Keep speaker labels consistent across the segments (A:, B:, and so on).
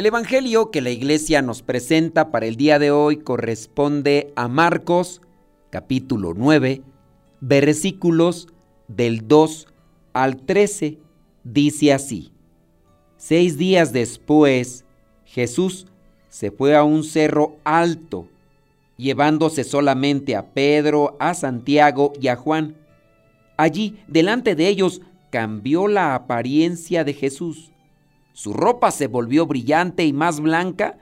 A: El Evangelio que la iglesia nos presenta para el día de hoy corresponde a Marcos capítulo 9 versículos del 2 al 13. Dice así, seis días después Jesús se fue a un cerro alto, llevándose solamente a Pedro, a Santiago y a Juan. Allí, delante de ellos, cambió la apariencia de Jesús su ropa se volvió brillante y más blanca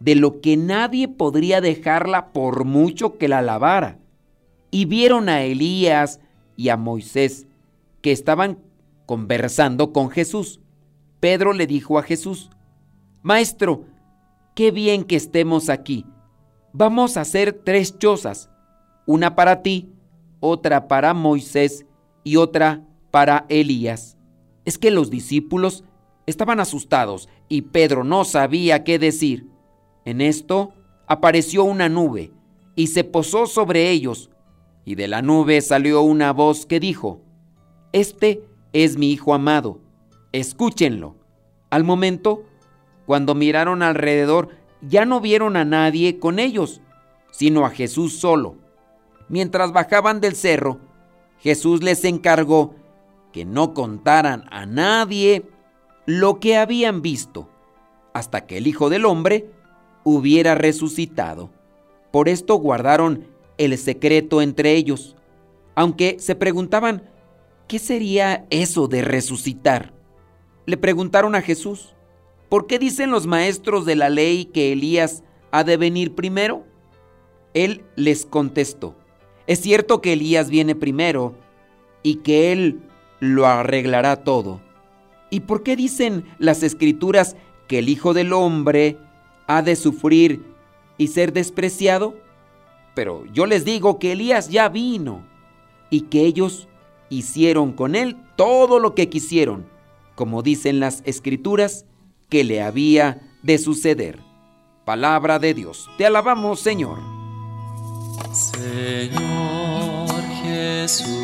A: de lo que nadie podría dejarla por mucho que la lavara. Y vieron a Elías y a Moisés que estaban conversando con Jesús. Pedro le dijo a Jesús, Maestro, qué bien que estemos aquí. Vamos a hacer tres chozas, una para ti, otra para Moisés y otra para Elías. Es que los discípulos Estaban asustados y Pedro no sabía qué decir. En esto apareció una nube y se posó sobre ellos, y de la nube salió una voz que dijo, Este es mi Hijo amado, escúchenlo. Al momento, cuando miraron alrededor, ya no vieron a nadie con ellos, sino a Jesús solo. Mientras bajaban del cerro, Jesús les encargó que no contaran a nadie lo que habían visto, hasta que el Hijo del Hombre hubiera resucitado. Por esto guardaron el secreto entre ellos, aunque se preguntaban, ¿qué sería eso de resucitar? Le preguntaron a Jesús, ¿por qué dicen los maestros de la ley que Elías ha de venir primero? Él les contestó, es cierto que Elías viene primero y que él lo arreglará todo. ¿Y por qué dicen las escrituras que el Hijo del Hombre ha de sufrir y ser despreciado? Pero yo les digo que Elías ya vino y que ellos hicieron con él todo lo que quisieron, como dicen las escrituras que le había de suceder. Palabra de Dios. Te alabamos, Señor.
B: Señor Jesucristo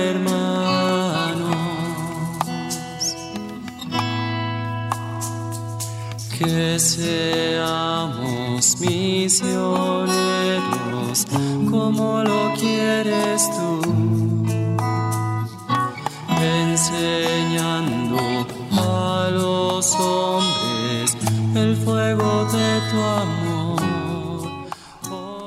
B: Que seamos misioneros como lo quieres tú, enseñando a los hombres el fuego de tu amor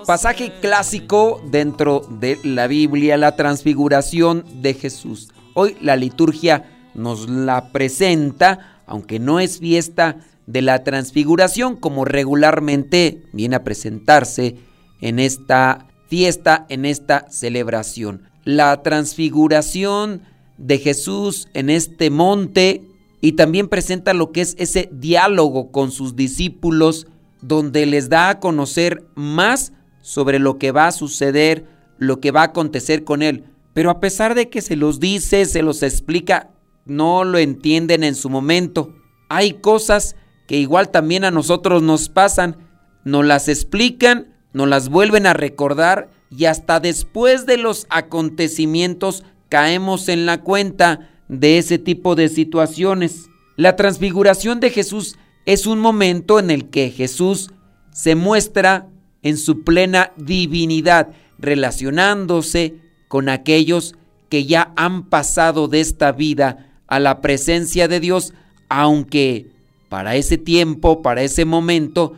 A: Pasaje clásico dentro de la Biblia, la transfiguración de Jesús. Hoy la liturgia nos la presenta, aunque no es fiesta de la transfiguración como regularmente viene a presentarse en esta fiesta, en esta celebración. La transfiguración de Jesús en este monte y también presenta lo que es ese diálogo con sus discípulos donde les da a conocer más sobre lo que va a suceder, lo que va a acontecer con él. Pero a pesar de que se los dice, se los explica, no lo entienden en su momento. Hay cosas que igual también a nosotros nos pasan, nos las explican, nos las vuelven a recordar y hasta después de los acontecimientos caemos en la cuenta de ese tipo de situaciones. La transfiguración de Jesús es un momento en el que Jesús se muestra en su plena divinidad, relacionándose con aquellos que ya han pasado de esta vida a la presencia de Dios, aunque para ese tiempo, para ese momento,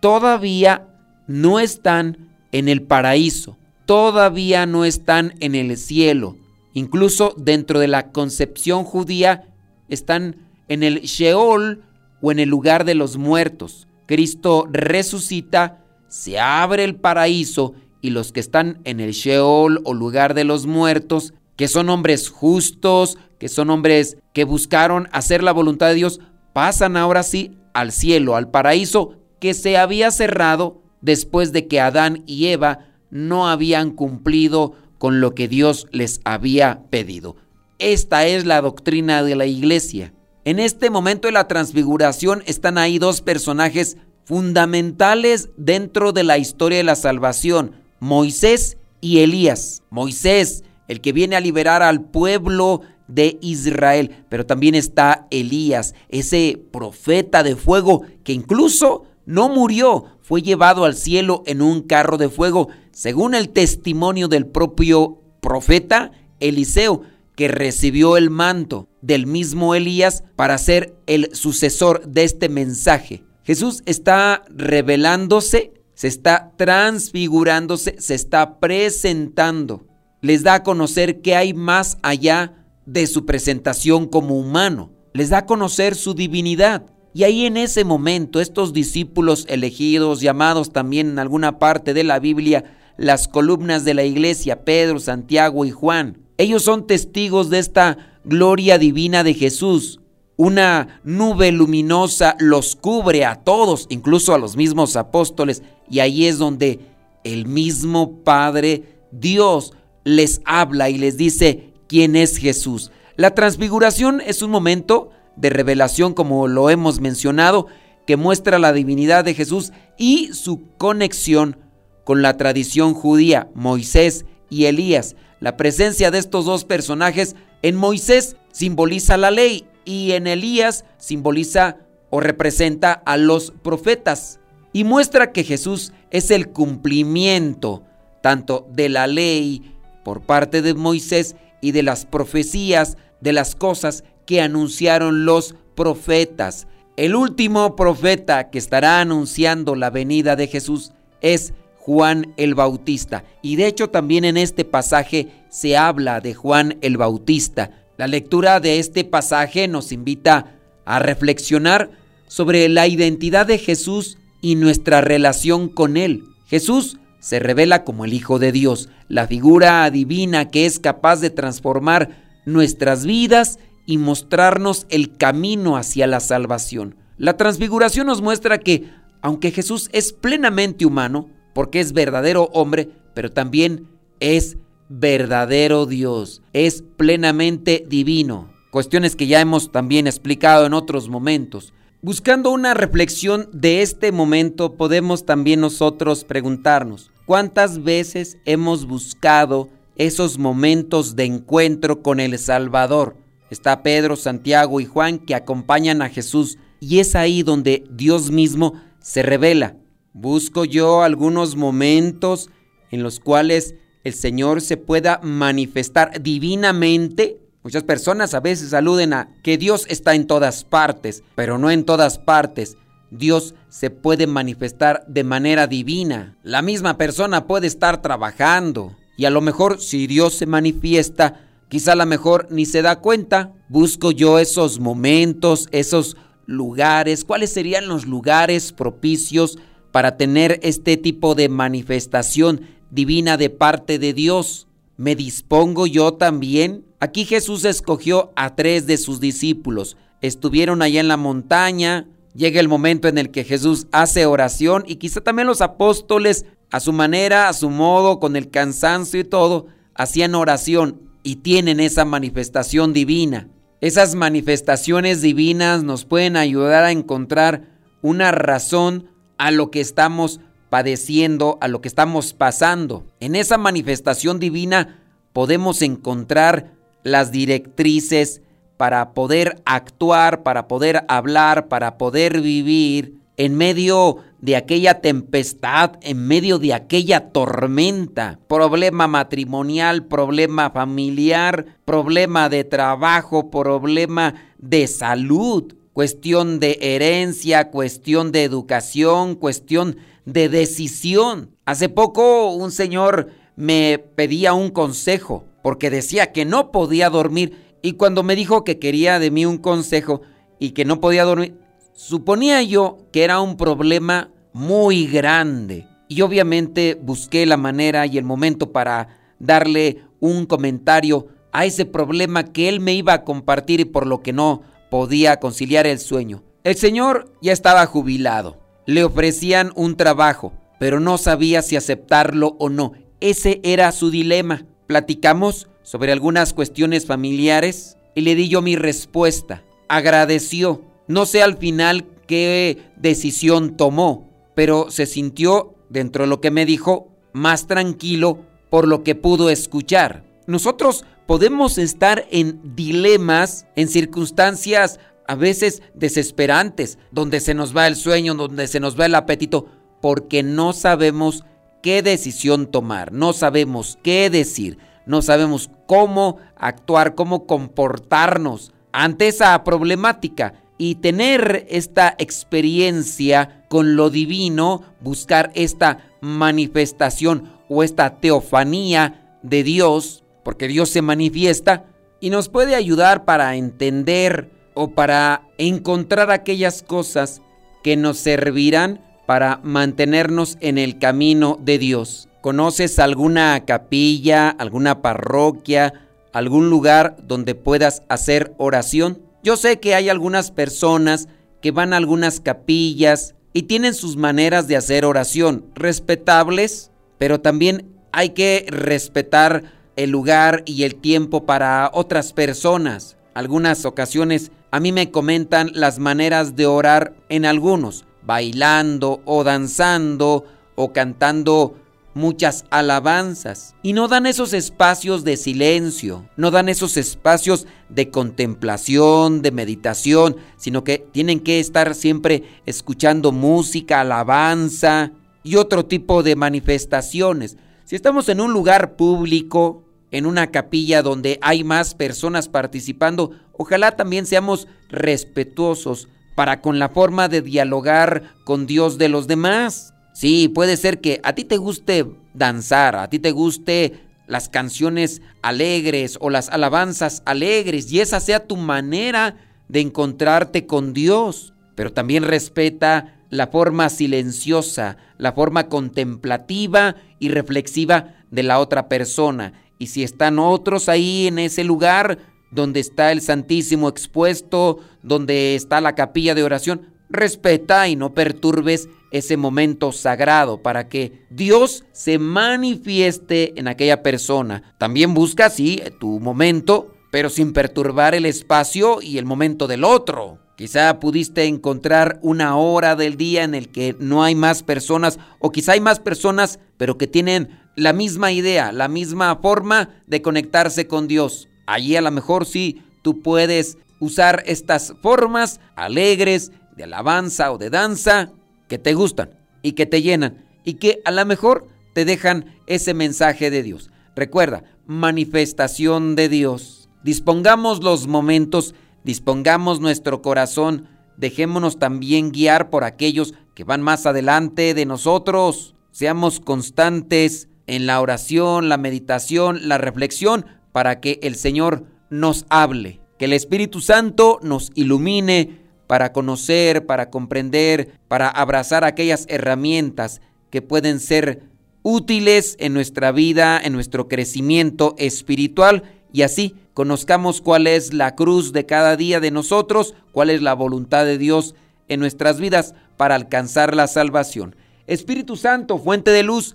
A: todavía no están en el paraíso, todavía no están en el cielo. Incluso dentro de la concepción judía están en el Sheol o en el lugar de los muertos. Cristo resucita, se abre el paraíso y los que están en el Sheol o lugar de los muertos, que son hombres justos, que son hombres que buscaron hacer la voluntad de Dios, pasan ahora sí al cielo, al paraíso que se había cerrado después de que Adán y Eva no habían cumplido con lo que Dios les había pedido. Esta es la doctrina de la iglesia. En este momento de la transfiguración están ahí dos personajes fundamentales dentro de la historia de la salvación, Moisés y Elías. Moisés, el que viene a liberar al pueblo de Israel, pero también está Elías, ese profeta de fuego que incluso no murió, fue llevado al cielo en un carro de fuego, según el testimonio del propio profeta Eliseo, que recibió el manto del mismo Elías para ser el sucesor de este mensaje. Jesús está revelándose, se está transfigurándose, se está presentando. Les da a conocer que hay más allá de su presentación como humano. Les da a conocer su divinidad. Y ahí en ese momento estos discípulos elegidos, llamados también en alguna parte de la Biblia las columnas de la iglesia, Pedro, Santiago y Juan, ellos son testigos de esta gloria divina de Jesús. Una nube luminosa los cubre a todos, incluso a los mismos apóstoles, y ahí es donde el mismo Padre Dios les habla y les dice quién es Jesús. La transfiguración es un momento de revelación, como lo hemos mencionado, que muestra la divinidad de Jesús y su conexión con la tradición judía, Moisés y Elías. La presencia de estos dos personajes en Moisés simboliza la ley y en Elías simboliza o representa a los profetas y muestra que Jesús es el cumplimiento tanto de la ley por parte de Moisés y de las profecías de las cosas que anunciaron los profetas. El último profeta que estará anunciando la venida de Jesús es Juan el Bautista. Y de hecho también en este pasaje se habla de Juan el Bautista. La lectura de este pasaje nos invita a reflexionar sobre la identidad de Jesús y nuestra relación con Él. Jesús se revela como el Hijo de Dios, la figura divina que es capaz de transformar nuestras vidas y mostrarnos el camino hacia la salvación. La transfiguración nos muestra que, aunque Jesús es plenamente humano, porque es verdadero hombre, pero también es verdadero Dios, es plenamente divino. Cuestiones que ya hemos también explicado en otros momentos. Buscando una reflexión de este momento, podemos también nosotros preguntarnos, ¿cuántas veces hemos buscado esos momentos de encuentro con el Salvador? Está Pedro, Santiago y Juan que acompañan a Jesús y es ahí donde Dios mismo se revela. Busco yo algunos momentos en los cuales el Señor se pueda manifestar divinamente. Muchas personas a veces aluden a que Dios está en todas partes, pero no en todas partes. Dios se puede manifestar de manera divina. La misma persona puede estar trabajando y a lo mejor si Dios se manifiesta, Quizá a lo mejor ni se da cuenta. Busco yo esos momentos, esos lugares. ¿Cuáles serían los lugares propicios para tener este tipo de manifestación divina de parte de Dios? ¿Me dispongo yo también? Aquí Jesús escogió a tres de sus discípulos. Estuvieron allá en la montaña. Llega el momento en el que Jesús hace oración y quizá también los apóstoles, a su manera, a su modo, con el cansancio y todo, hacían oración y tienen esa manifestación divina. Esas manifestaciones divinas nos pueden ayudar a encontrar una razón a lo que estamos padeciendo, a lo que estamos pasando. En esa manifestación divina podemos encontrar las directrices para poder actuar, para poder hablar, para poder vivir en medio de aquella tempestad, en medio de aquella tormenta, problema matrimonial, problema familiar, problema de trabajo, problema de salud, cuestión de herencia, cuestión de educación, cuestión de decisión. Hace poco un señor me pedía un consejo porque decía que no podía dormir y cuando me dijo que quería de mí un consejo y que no podía dormir, suponía yo que era un problema muy grande. Y obviamente busqué la manera y el momento para darle un comentario a ese problema que él me iba a compartir y por lo que no podía conciliar el sueño. El señor ya estaba jubilado. Le ofrecían un trabajo, pero no sabía si aceptarlo o no. Ese era su dilema. Platicamos sobre algunas cuestiones familiares y le di yo mi respuesta. Agradeció. No sé al final qué decisión tomó, pero se sintió, dentro de lo que me dijo, más tranquilo por lo que pudo escuchar. Nosotros podemos estar en dilemas, en circunstancias a veces desesperantes, donde se nos va el sueño, donde se nos va el apetito, porque no sabemos qué decisión tomar, no sabemos qué decir, no sabemos cómo actuar, cómo comportarnos ante esa problemática y tener esta experiencia con lo divino, buscar esta manifestación o esta teofanía de Dios, porque Dios se manifiesta y nos puede ayudar para entender o para encontrar aquellas cosas que nos servirán para mantenernos en el camino de Dios. ¿Conoces alguna capilla, alguna parroquia, algún lugar donde puedas hacer oración? Yo sé que hay algunas personas que van a algunas capillas y tienen sus maneras de hacer oración, respetables, pero también hay que respetar el lugar y el tiempo para otras personas. Algunas ocasiones a mí me comentan las maneras de orar en algunos, bailando o danzando o cantando muchas alabanzas y no dan esos espacios de silencio, no dan esos espacios de contemplación, de meditación, sino que tienen que estar siempre escuchando música, alabanza y otro tipo de manifestaciones. Si estamos en un lugar público, en una capilla donde hay más personas participando, ojalá también seamos respetuosos para con la forma de dialogar con Dios de los demás. Sí, puede ser que a ti te guste danzar, a ti te guste las canciones alegres o las alabanzas alegres y esa sea tu manera de encontrarte con Dios, pero también respeta la forma silenciosa, la forma contemplativa y reflexiva de la otra persona. Y si están otros ahí en ese lugar donde está el Santísimo expuesto, donde está la capilla de oración, respeta y no perturbes ese momento sagrado para que Dios se manifieste en aquella persona. También busca, sí, tu momento, pero sin perturbar el espacio y el momento del otro. Quizá pudiste encontrar una hora del día en el que no hay más personas o quizá hay más personas pero que tienen la misma idea, la misma forma de conectarse con Dios. Allí a lo mejor sí tú puedes usar estas formas alegres de alabanza o de danza que te gustan y que te llenan y que a lo mejor te dejan ese mensaje de Dios. Recuerda, manifestación de Dios. Dispongamos los momentos, dispongamos nuestro corazón, dejémonos también guiar por aquellos que van más adelante de nosotros. Seamos constantes en la oración, la meditación, la reflexión, para que el Señor nos hable, que el Espíritu Santo nos ilumine, para conocer, para comprender, para abrazar aquellas herramientas que pueden ser útiles en nuestra vida, en nuestro crecimiento espiritual y así conozcamos cuál es la cruz de cada día de nosotros, cuál es la voluntad de Dios en nuestras vidas para alcanzar la salvación. Espíritu Santo, fuente de luz,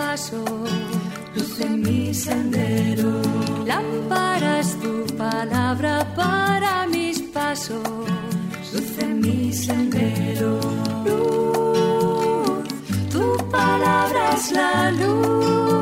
C: mis pasos, luz en mi sendero. Lámpara es tu palabra para mis pasos luz en mi sendero. Luz, tu palabra es la luz.